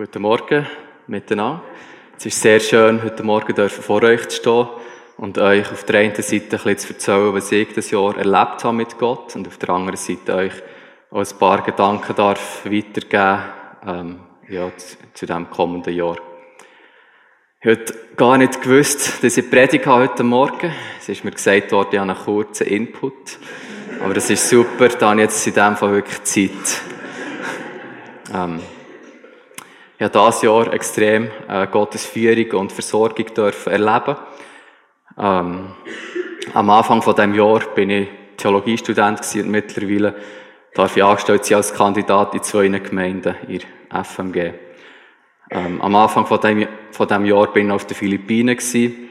Guten Morgen miteinander. Es ist sehr schön, heute Morgen vor euch zu stehen und euch auf der einen Seite ein bisschen zu erzählen, was ich das Jahr erlebt habe mit Gott und auf der anderen Seite euch auch ein paar Gedanken darf weitergeben ähm, ja, zu, zu dem kommenden Jahr. Ich habe gar nicht gewusst, dass ich predige heute Morgen. Es ist mir gesagt worden, ich habe einen kurzen Input. Aber das ist super, da habe ich jetzt in dem Fall wirklich Zeit. Ähm, ich habe dieses Jahr extrem äh, Gottes Führung und Versorgung dürfen erleben. Ähm, am Anfang von dem Jahr bin ich Theologiestudent und mittlerweile darf ich angestellt sein als Kandidat in zwei Gemeinden in FMG. Ähm, am Anfang von dem, von dem Jahr bin ich auf den Philippinen gewesen.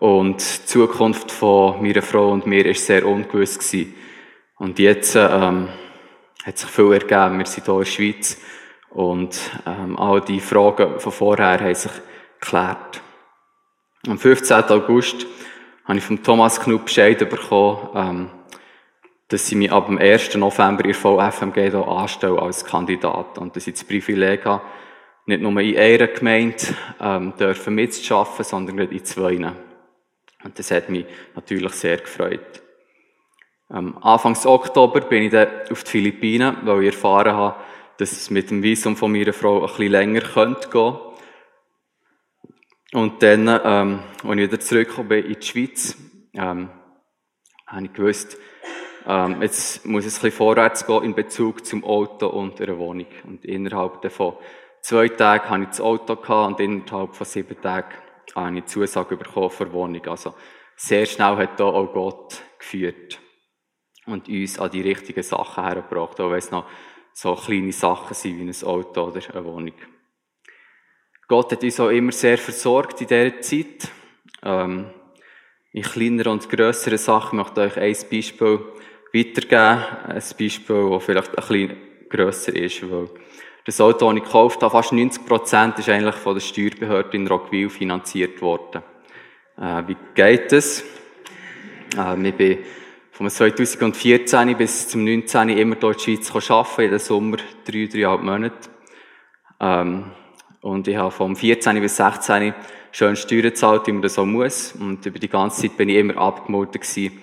und die Zukunft von meiner Frau und mir ist sehr ungewiss gewesen. Und jetzt ähm, hat sich viel ergeben. Wir sind hier in der Schweiz und ähm, all die Fragen von vorher haben sich geklärt. Am 15. August habe ich von Thomas Knupp Bescheid bekommen, ähm, dass sie mich ab dem 1. November in VFMG hier anstellen als Kandidat und dass ich das Privileg habe, nicht nur in einer Gemeinde ähm, dürfen mitzuschaffen, sondern in zwei. Und das hat mich natürlich sehr gefreut. Ähm, Anfangs Oktober bin ich dann auf die Philippinen, weil ich erfahren habe, dass es mit dem Visum von meiner Frau ein bisschen länger könnte gehen. Und dann, ähm, als ich wieder zurückgekommen bin in die Schweiz, ähm, habe ich gewusst, ähm, jetzt muss es ein bisschen vorwärts gehen in Bezug zum Auto und einer Wohnung. Und innerhalb von zwei Tagen hatte ich das Auto gehabt und innerhalb von sieben Tagen habe ich eine Zusage bekommen für Wohnung. Also sehr schnell hat da auch Gott geführt und uns an die richtigen Sachen hergebracht, auch wenn es noch so kleine Sachen sind wie ein Auto oder eine Wohnung. Gott hat uns auch immer sehr versorgt in dieser Zeit. Ähm, in kleineren und grösseren Sachen möchte ich euch ein Beispiel weitergeben. Ein Beispiel, das vielleicht ein bisschen grösser ist, weil das Auto, das ich gekauft habe, fast 90 Prozent ist eigentlich von der Steuerbehörde in Rockville finanziert worden. Äh, wie geht es? Äh, ich bin von 2014 bis zum 19 immer dort in die Schweiz arbeiten, jeden Sommer drei, dreieinhalb Monate. Ähm, und ich habe vom 14 bis 16 schön Steuern gezahlt, wie man das so muss. Und über die ganze Zeit bin ich immer abgemeldet gewesen,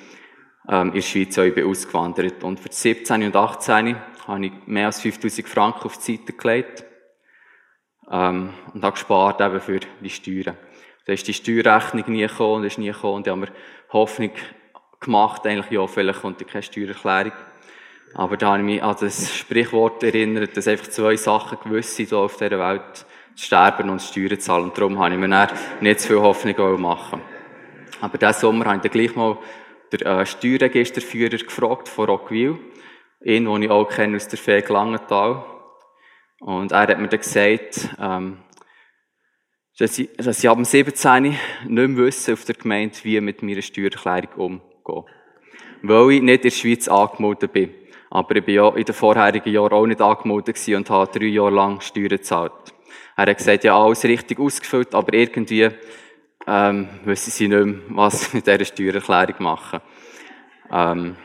ähm, in der Schweiz, auch bin ausgewandert. Und für 17 und 18 habe ich mehr als 5000 Franken auf die Seite gelegt. Ähm, und habe gespart eben für die Steuern. Da ist die Steuerrechnung nie gekommen und ist nie gekommen. Und ich habe mir Hoffnung gemacht, eigentlich, ja, vielleicht kommt keine Steuererklärung. Aber da habe ich mich an das Sprichwort erinnert, dass einfach zwei Sachen gewiss sind, auf dieser Welt, zu sterben und Steuern zahlen. Und darum habe ich mir dann nicht zu viel Hoffnung machen Aber diesen Sommer habe ich dann gleich mal den äh, Steuerregisterführer gefragt von Rockville. Ihn, den ich auch kenne aus der Fähig Langenthal. Und er hat mir dann gesagt, ähm, dass ich, dass ich ab dem 17. nicht mehr wissen auf der Gemeinde, wie mit meiner Steuererklärung umgeht gehen. Weil ich nicht in der Schweiz angemeldet bin. Aber ich bin ja in den vorherigen Jahren auch nicht angemeldet und habe drei Jahre lang Steuern gezahlt. Er hat gesagt, ja, alles richtig ausgefüllt, aber irgendwie, ähm, wissen sie nicht mehr, was mit dieser Steuererklärung machen. Ähm,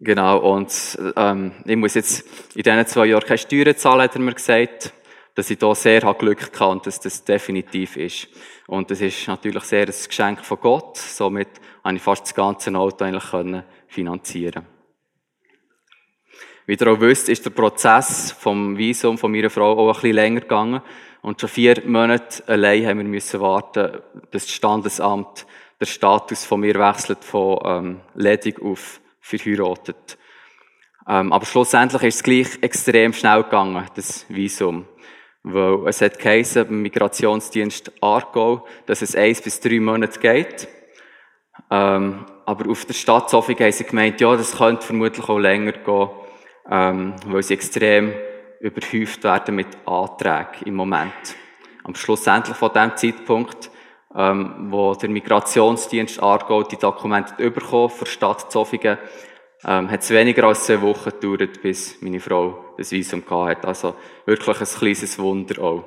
genau, und, ähm, ich muss jetzt in diesen zwei Jahren keine Steuern zahlen, hat er mir gesagt, dass ich da sehr Glück hatte und dass das definitiv ist. Und das ist natürlich sehr ein Geschenk von Gott. Somit habe ich fast das ganze Auto eigentlich finanzieren Wie ihr auch wisst, ist der Prozess vom Visum von meiner Frau auch ein bisschen länger gegangen. Und schon vier Monate allein haben wir müssen warten, dass das Standesamt der Status von mir wechselt von ähm, ledig auf verheiratet. Ähm, aber schlussendlich ist es gleich extrem schnell gegangen, das Visum. Weil es hat geheißen, beim Migrationsdienst Aargau, dass es eins bis drei Monate geht. Ähm, aber auf der Stadt Sofia haben sie gemeint, ja, das könnte vermutlich auch länger gehen, ähm, weil sie extrem überhäuft werden mit Anträgen im Moment. Am schlussendlich von dem Zeitpunkt, ähm, wo der Migrationsdienst Aargau die Dokumente bekommen für Stadt Zofingen, ähm, hat es weniger als zwei Wochen gedauert, bis meine Frau das Visum hat. Also wirklich ein kleines Wunder auch.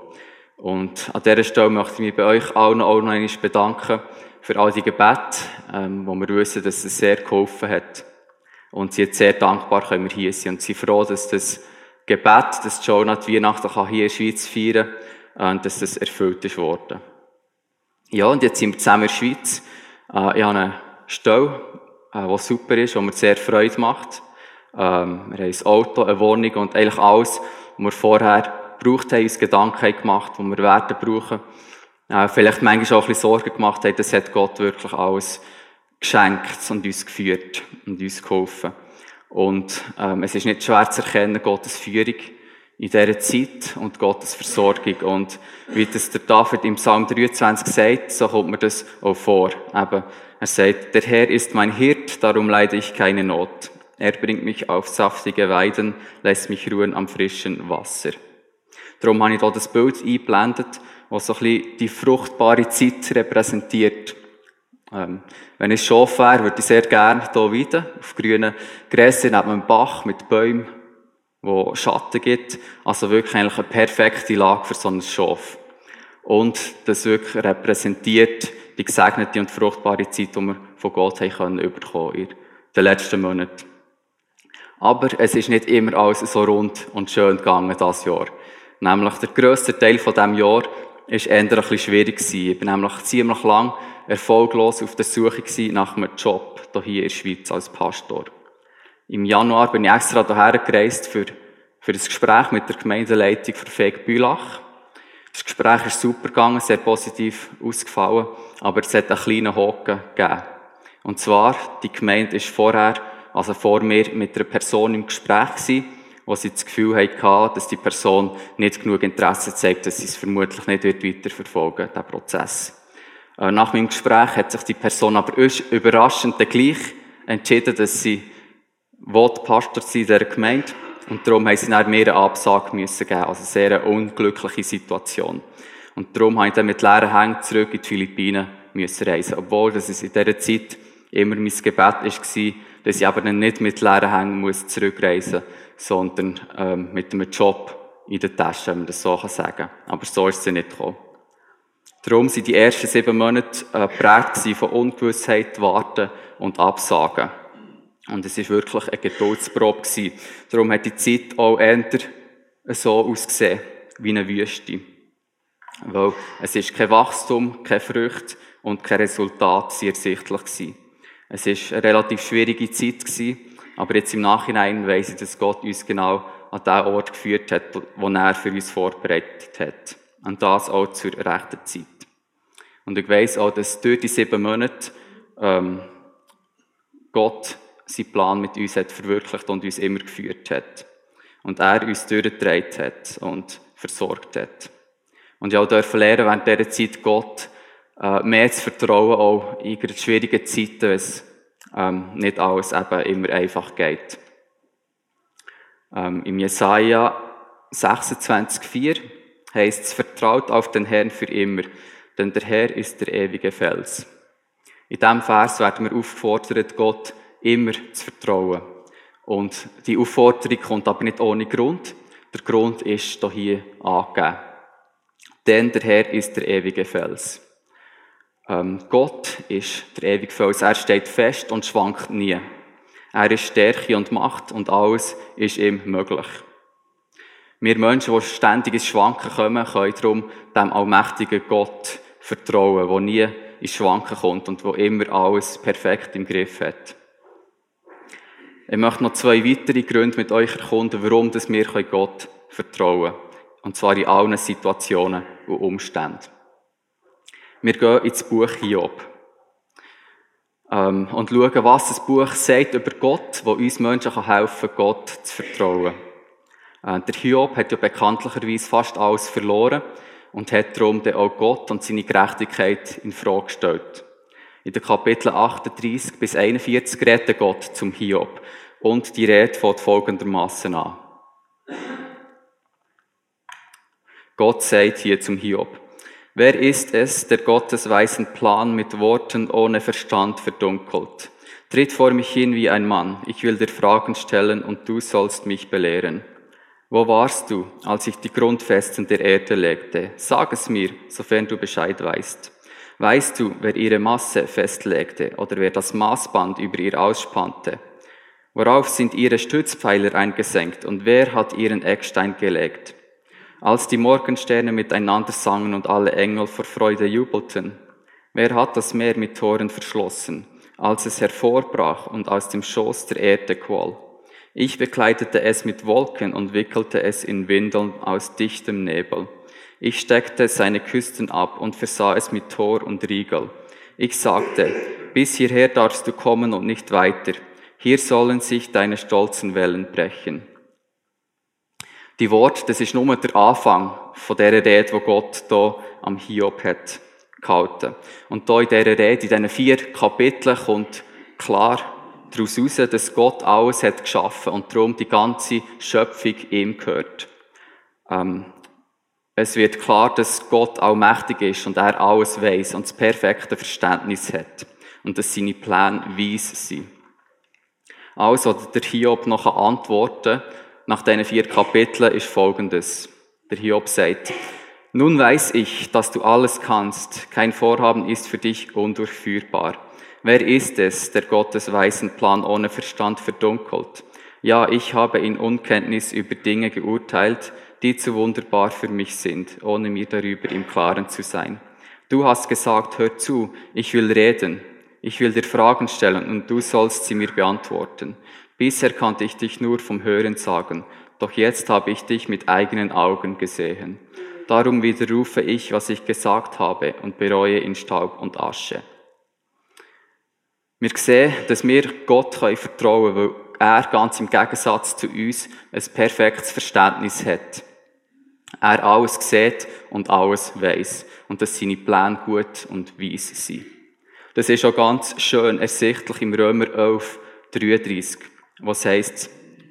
Und an dieser Stelle möchte ich mich bei euch allen auch noch einmal bedanken für all die Gebete, ähm, wo wir wissen, dass es sehr geholfen hat. Und sie sind sehr dankbar, können wir hier sein und sind froh, dass das Gebet, dass Jonah die Weihnachten kann hier in der Schweiz feiern kann, äh, dass das erfüllt ist worden. Ja, und jetzt sind wir zusammen in der Schweiz. Äh, ich habe eine Stelle, äh, die super ist, die mir sehr Freude macht. Ähm, wir haben ein Auto, eine Wohnung und eigentlich alles, was wir vorher gebraucht haben, uns Gedanken gemacht, die wir werden brauchen. Äh, vielleicht manchmal auch ein bisschen Sorgen gemacht haben, das hat Gott wirklich alles geschenkt und uns geführt und uns geholfen. Und ähm, es ist nicht schwer zu erkennen, Gottes Führung in dieser Zeit und Gottes Versorgung. Und wie das der David im Psalm 23 sagt, so kommt mir das auch vor. Eben, er sagt, der Herr ist mein Hirt, darum leide ich keine Not. Er bringt mich auf saftige Weiden, lässt mich ruhen am frischen Wasser. Darum habe ich hier das Bild eingeblendet, was so ein bisschen die fruchtbare Zeit repräsentiert. Ähm, wenn ich Schaf wäre, würde ich sehr gerne hier weiden, auf grünen Gräsern neben einem Bach mit Bäumen, wo Schatten gibt. Also wirklich eigentlich eine perfekte Lage für so ein Schaf. Und das wirklich repräsentiert die gesegnete und fruchtbare Zeit, die wir von Gott haben können bekommen in den letzten Monaten. Aber es ist nicht immer alles so rund und schön gegangen das Jahr. Nämlich der grösste Teil von diesem Jahr ist eher ein schwierig gewesen. Ich bin nämlich ziemlich lang erfolglos auf der Suche nach einem Job hier in der Schweiz als Pastor. Im Januar bin ich extra hierher gereist für, für ein Gespräch mit der Gemeindeleitung für Feg Bülach. Das Gespräch ist super gegangen, sehr positiv ausgefallen, aber es hat einen kleinen Haken gegeben. Und zwar, die Gemeinde ist vorher, also vor mir, mit einer Person im Gespräch gewesen, wo sie das Gefühl hatten, dass die Person nicht genug Interesse zeigt, dass sie es vermutlich nicht weiterverfolgen wird, der Prozess. Äh, nach meinem Gespräch hat sich die Person aber überraschend gleich entschieden, dass sie Pastor sein in dieser Gemeinde. Und darum haben sie dann mir eine Absage müssen geben. Also sehr eine unglückliche Situation. Und darum habe ich dann mit leeren Hängen zurück in die Philippinen müssen reisen. Obwohl, dass es in dieser Zeit immer mein Gebet war, dass ich aber nicht mit leeren Hängen muss zurückreisen muss, sondern ähm, mit einem Job in der Tasche, wenn man das so sagen kann. Aber so ist es nicht gekommen. Darum sind die ersten sieben Monate äh, geprägt von Ungewissheit, Warten und Absagen. Und es ist wirklich eine Geduldsprobe gewesen. Darum hat die Zeit auch eher so ausgesehen, wie eine Wüste. Weil es ist kein Wachstum, keine Früchte und kein Resultat ersichtlich gewesen. Es ist eine relativ schwierige Zeit gewesen, aber jetzt im Nachhinein weiss ich, dass Gott uns genau an den Ort geführt hat, wo er für uns vorbereitet hat. Und das auch zur rechten Zeit. Und ich weiss auch, dass durch die sieben Monate ähm, Gott seinen Plan mit uns hat verwirklicht und uns immer geführt hat. Und er uns durchgetragen hat und versorgt hat. Und ich auch dürfen lernen, während dieser Zeit Gott äh, mehr zu vertrauen, auch in schwierigen Zeiten, wenn es ähm, nicht alles eben immer einfach geht. Ähm, Im Jesaja 26,4 heißt es, vertraut auf den Herrn für immer, denn der Herr ist der ewige Fels. In diesem Vers werden wir aufgefordert, Gott immer zu vertrauen. Und die Aufforderung kommt aber nicht ohne Grund. Der Grund ist hier angegeben. Denn der Herr ist der ewige Fels. Ähm, Gott ist der ewige Fels. Er steht fest und schwankt nie. Er ist Stärke und Macht und alles ist ihm möglich. Wir Menschen, die ständig ins Schwanken kommen, können darum dem allmächtigen Gott vertrauen, der nie ins Schwanken kommt und wo immer alles perfekt im Griff hat. Ich möchte noch zwei weitere Gründe mit euch erkunden, warum wir Gott vertrauen können. Und zwar in allen Situationen und Umständen. Wir gehen ins Buch Hiob. Ähm, und schauen, was das Buch sagt über Gott, wo uns Menschen helfen kann, Gott zu vertrauen. Äh, der Hiob hat ja bekanntlicherweise fast alles verloren und hat darum dann auch Gott und seine Gerechtigkeit in Frage gestellt. In den Kapiteln 38 bis 41 redet Gott zum Hiob und die Rede fängt folgendermaßen an. Gott sagt hier zum Hiob, Wer ist es, der Gottes weisen Plan mit Worten ohne Verstand verdunkelt? Tritt vor mich hin wie ein Mann, ich will dir Fragen stellen und du sollst mich belehren. Wo warst du, als ich die Grundfesten der Erde legte? Sag es mir, sofern du Bescheid weißt. Weißt du, wer ihre Masse festlegte oder wer das Maßband über ihr ausspannte? Worauf sind ihre Stützpfeiler eingesenkt und wer hat ihren Eckstein gelegt? Als die Morgensterne miteinander sangen und alle Engel vor Freude jubelten, wer hat das Meer mit Toren verschlossen, als es hervorbrach und aus dem Schoß der Erde quoll? Ich bekleidete es mit Wolken und wickelte es in Windeln aus dichtem Nebel. Ich steckte seine Küsten ab und versah es mit Tor und Riegel. Ich sagte, bis hierher darfst du kommen und nicht weiter. Hier sollen sich deine stolzen Wellen brechen. Die Wort, das ist nur der Anfang von der Rede, wo Gott da am Hiob hat gehalten. Und da in dieser Rede, in diesen vier Kapiteln kommt klar daraus heraus, dass Gott alles hat geschaffen und darum die ganze Schöpfung ihm gehört. Ähm, es wird klar, dass Gott allmächtig ist und er alles weiß und das perfekte Verständnis hat und dass seine Pläne weise sind. Also, der Hiob noch antworten nach diesen vier Kapiteln ist folgendes. Der Hiob sagt, nun weiß ich, dass du alles kannst. Kein Vorhaben ist für dich undurchführbar. Wer ist es, der Gottes weisen Plan ohne Verstand verdunkelt? Ja, ich habe in Unkenntnis über Dinge geurteilt, die zu wunderbar für mich sind, ohne mir darüber im Klaren zu sein. Du hast gesagt, hör zu, ich will reden. Ich will dir Fragen stellen und du sollst sie mir beantworten. Bisher kannte ich dich nur vom Hören sagen, doch jetzt habe ich dich mit eigenen Augen gesehen. Darum widerrufe ich, was ich gesagt habe und bereue in Staub und Asche. Wir sehen, dass wir Gott vertrauen können, weil er ganz im Gegensatz zu uns ein perfektes Verständnis hat. Er alles sieht und alles weiß und dass seine Pläne gut und weise sind. Das ist auch ganz schön ersichtlich im Römer 11, 33, was heißt,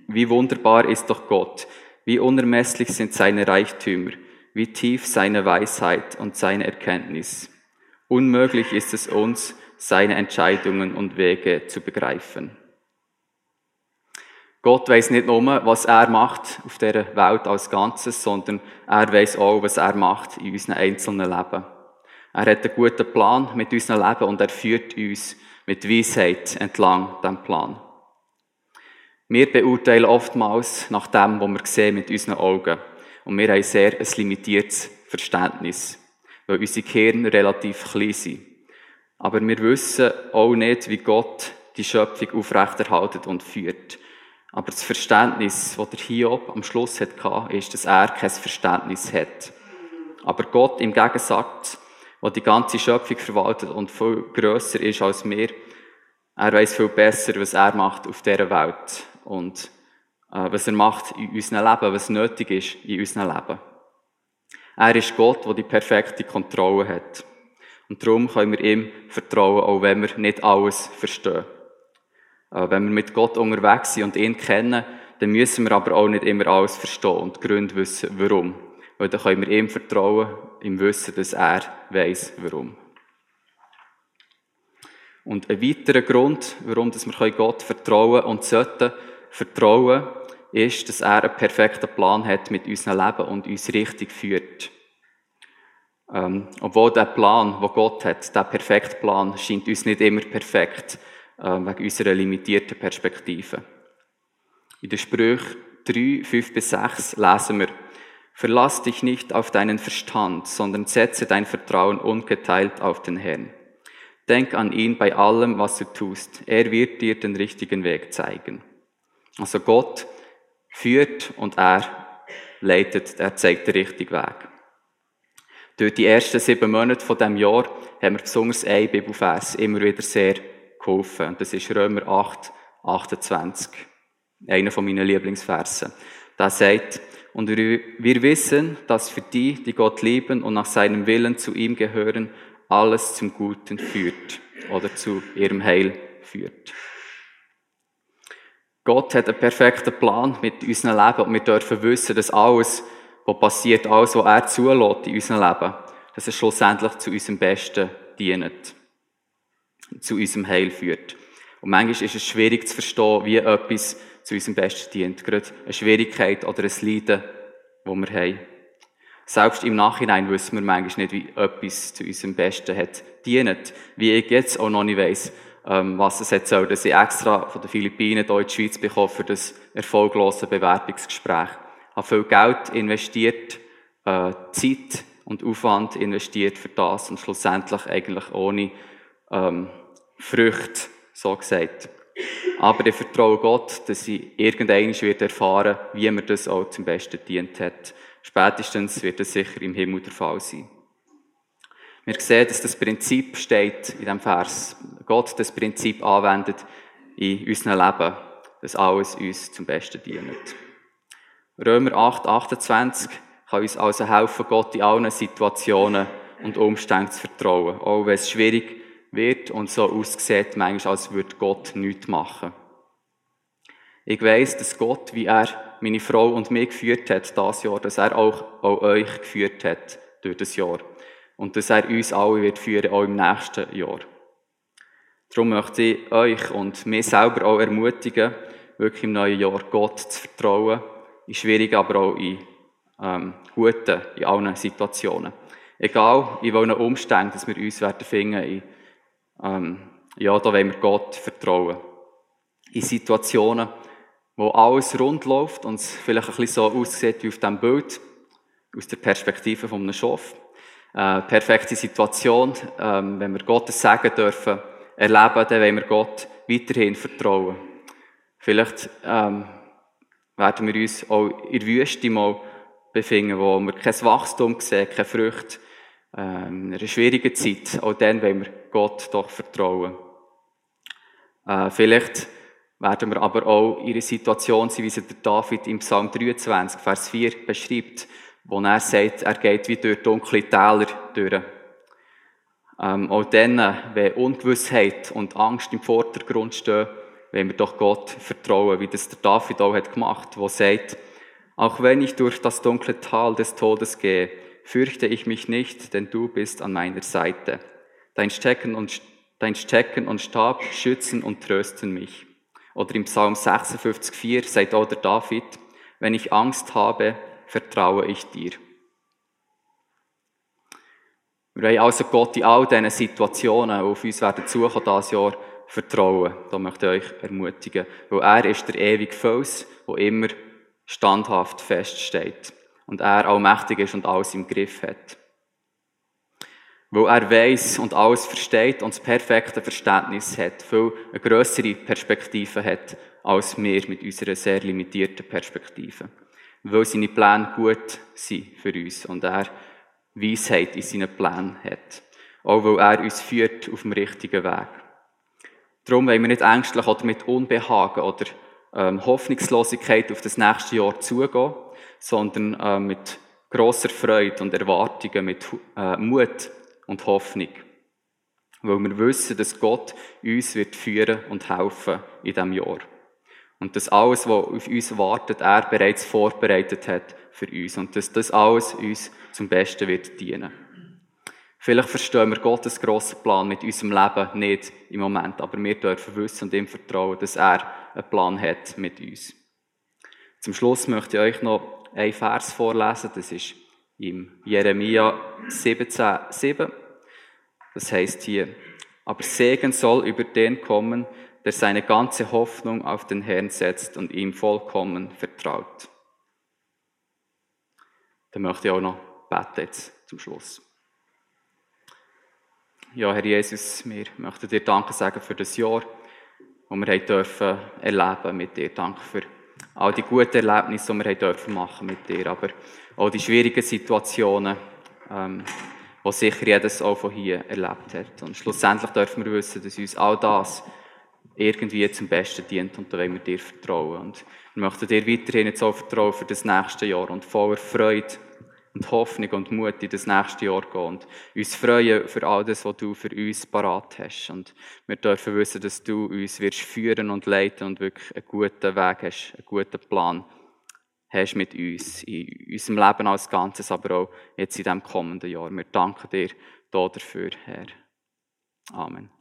wie wunderbar ist doch Gott, wie unermesslich sind seine Reichtümer, wie tief seine Weisheit und seine Erkenntnis. Unmöglich ist es uns, seine Entscheidungen und Wege zu begreifen. Gott weiß nicht nur, was er macht auf der Welt als Ganzes, sondern er weiß auch, was er macht in unseren einzelnen Leben. Er hat einen guten Plan mit unserem Leben und er führt uns mit Weisheit entlang dem Plan. Wir beurteilen oftmals nach dem, was wir sehen mit unseren Augen. Und wir haben sehr ein limitiertes Verständnis, weil unsere Gehirne relativ klein sind. Aber wir wissen auch nicht, wie Gott die Schöpfung aufrechterhaltet und führt. Aber das Verständnis, das der Hiob am Schluss hatte, ist, dass er kein Verständnis hat. Aber Gott im Gegensatz der die ganze Schöpfung verwaltet und viel grösser ist als wir. Er weiß viel besser, was er macht auf dieser Welt und äh, was er macht in unserem Leben, was nötig ist in unserem Leben. Er ist Gott, der die perfekte Kontrolle hat. Und darum können wir ihm vertrauen, auch wenn wir nicht alles verstehen. Äh, wenn wir mit Gott unterwegs sind und ihn kennen, dann müssen wir aber auch nicht immer alles verstehen und Gründe wissen, warum. Weil dann können wir ihm vertrauen, im Wissen, dass er weiß, warum. Und ein weiterer Grund, warum wir Gott vertrauen und sollten vertrauen, ist, dass er einen perfekten Plan hat mit unserem Leben und uns richtig führt. Ähm, obwohl der Plan, wo Gott hat, der perfekte Plan, scheint uns nicht immer perfekt, wegen unserer limitierten Perspektive. In den Sprüchen 3, 5 bis 6 lesen wir, Verlass dich nicht auf deinen Verstand, sondern setze dein Vertrauen ungeteilt auf den Herrn. Denk an ihn bei allem, was du tust. Er wird dir den richtigen Weg zeigen. Also Gott führt und er leitet, er zeigt den richtigen Weg. Durch die ersten sieben Monate von dem Jahr haben wir besonders ein Bibelfers immer wieder sehr geholfen. Und das ist Römer 8, 28. Einer von meinen Lieblingsversen. Da sagt, und wir wissen, dass für die, die Gott lieben und nach seinem Willen zu ihm gehören, alles zum Guten führt oder zu ihrem Heil führt. Gott hat einen perfekten Plan mit unserem Leben und wir dürfen wissen, dass alles, was passiert, alles, was er zulässt in unserem Leben, dass es schlussendlich zu unserem Besten dient, zu unserem Heil führt. Und manchmal ist es schwierig zu verstehen, wie etwas zu unserem Besten dient. Gerade eine Schwierigkeit oder ein Leiden, das wir haben. Selbst im Nachhinein wissen wir manchmal nicht, wie etwas zu unserem Besten hat dient. Wie ich jetzt auch noch nicht weiss, ähm, was es jetzt soll, dass ich extra von den Philippinen hier in die Schweiz bekomme für das erfolglose Bewerbungsgespräch. Ich habe viel Geld investiert, äh, Zeit und Aufwand investiert für das und schlussendlich eigentlich ohne ähm, Früchte, so gesagt. Aber ich vertraue Gott, dass ich irgendwann wird erfahren wie mir das auch zum Besten dient hat. Spätestens wird das sicher im Himmel der Fall sein. Wir sehen, dass das Prinzip steht in diesem Vers. Gott das Prinzip anwendet in unserem Leben, dass alles uns zum Besten dient. Römer 8, 28 kann uns also helfen, Gott in allen Situationen und Umständen zu vertrauen. Auch wenn es schwierig wird und so aussieht, manchmal, als würde Gott nichts machen. Ich weiss, dass Gott, wie er meine Frau und mich geführt hat, das Jahr, dass er auch, auch euch geführt hat durch das Jahr und dass er uns alle wird führen, auch im nächsten Jahr. Darum möchte ich euch und mir selber auch ermutigen, wirklich im neuen Jahr Gott zu vertrauen, in schwierigen, aber auch in ähm, guten, in allen Situationen. Egal in welchen Umständen, dass wir uns werden finden, in, ähm, ja, da wollen wir Gott vertrauen. In Situationen, wo alles rund läuft und es vielleicht ein bisschen so aussieht wie auf diesem Bild, aus der Perspektive von einem Schaf äh, perfekte Situation, ähm, wenn wir Gottes Segen dürfen erleben, dann wollen wir Gott weiterhin vertrauen. Vielleicht ähm, werden wir uns auch in der Wüste mal befinden, wo wir kein Wachstum sehen, keine Früchte, ähm, in einer schwierigen Zeit. Auch dann wollen wir Gott doch vertrauen. Äh, vielleicht werden wir aber auch einer Situation sein, wie sie der David im Psalm 23, Vers 4 beschreibt, wo er sagt, er geht wie durch dunkle Täler durch. Ähm, auch dann, wenn Ungewissheit und Angst im Vordergrund stehen, wenn wir doch Gott vertrauen, wie das der David auch hat gemacht, wo sagt, auch wenn ich durch das dunkle Tal des Todes gehe, fürchte ich mich nicht, denn du bist an meiner Seite. Dein Stecken und, dein Stecken und Stab schützen und trösten mich. Oder im Psalm 56,4 sagt auch der David, wenn ich Angst habe, vertraue ich dir. Wir wollen also Gott in all diesen Situationen, die auf uns werden suchen, dieses Jahr vertrauen. Da möchte ich euch ermutigen. Weil er ist der ewige Fels, der immer standhaft feststeht. Und er allmächtig ist und alles im Griff hat. Weil er weiß und alles versteht und das perfekte Verständnis hat, viel eine grössere Perspektive hat als wir mit unserer sehr limitierten Perspektive weil seine Pläne gut sind für uns und er Weisheit in seinen Plänen hat. Auch weil er uns führt auf dem richtigen Weg. Darum wollen wir nicht ängstlich oder mit Unbehagen oder ähm, Hoffnungslosigkeit auf das nächste Jahr zugehen, sondern äh, mit großer Freude und Erwartungen, mit äh, Mut und Hoffnung. Weil wir wissen, dass Gott uns wird führen und helfen in diesem Jahr. Und dass alles, was auf uns wartet, er bereits vorbereitet hat für uns. Und dass das alles uns zum Besten wird dienen. Vielleicht verstehen wir Gottes grossen Plan mit unserem Leben nicht im Moment, aber wir dürfen wissen und ihm vertrauen, dass er einen Plan hat mit uns. Zum Schluss möchte ich euch noch einen Vers vorlesen, das ist im Jeremia 17,7. Das heißt hier, aber Segen soll über den kommen, der seine ganze Hoffnung auf den Herrn setzt und ihm vollkommen vertraut. Dann möchte ich auch noch beten jetzt zum Schluss. Ja, Herr Jesus, wir möchten dir Danke sagen für das Jahr, das wir dürfen erleben mit dir. Danke für all die guten Erlebnisse, die wir dürfen machen mit dir, aber auch die schwierigen Situationen, ähm, die sicher jedes auch von hier erlebt hat. Und schlussendlich dürfen wir wissen, dass uns all das irgendwie zum Besten dient und da wollen wir dir vertrauen. Und wir möchten dir weiterhin jetzt auch vertrauen für das nächste Jahr und voller Freude und Hoffnung und Mut in das nächste Jahr gehen und uns freuen für all das, was du für uns parat hast. Und wir dürfen wissen, dass du uns wirst führen und leiten und wirklich einen guten Weg hast, einen guten Plan hast mit uns, in unserem Leben als Ganzes, aber auch jetzt in diesem kommenden Jahr. Wir danken dir dafür, Herr. Amen.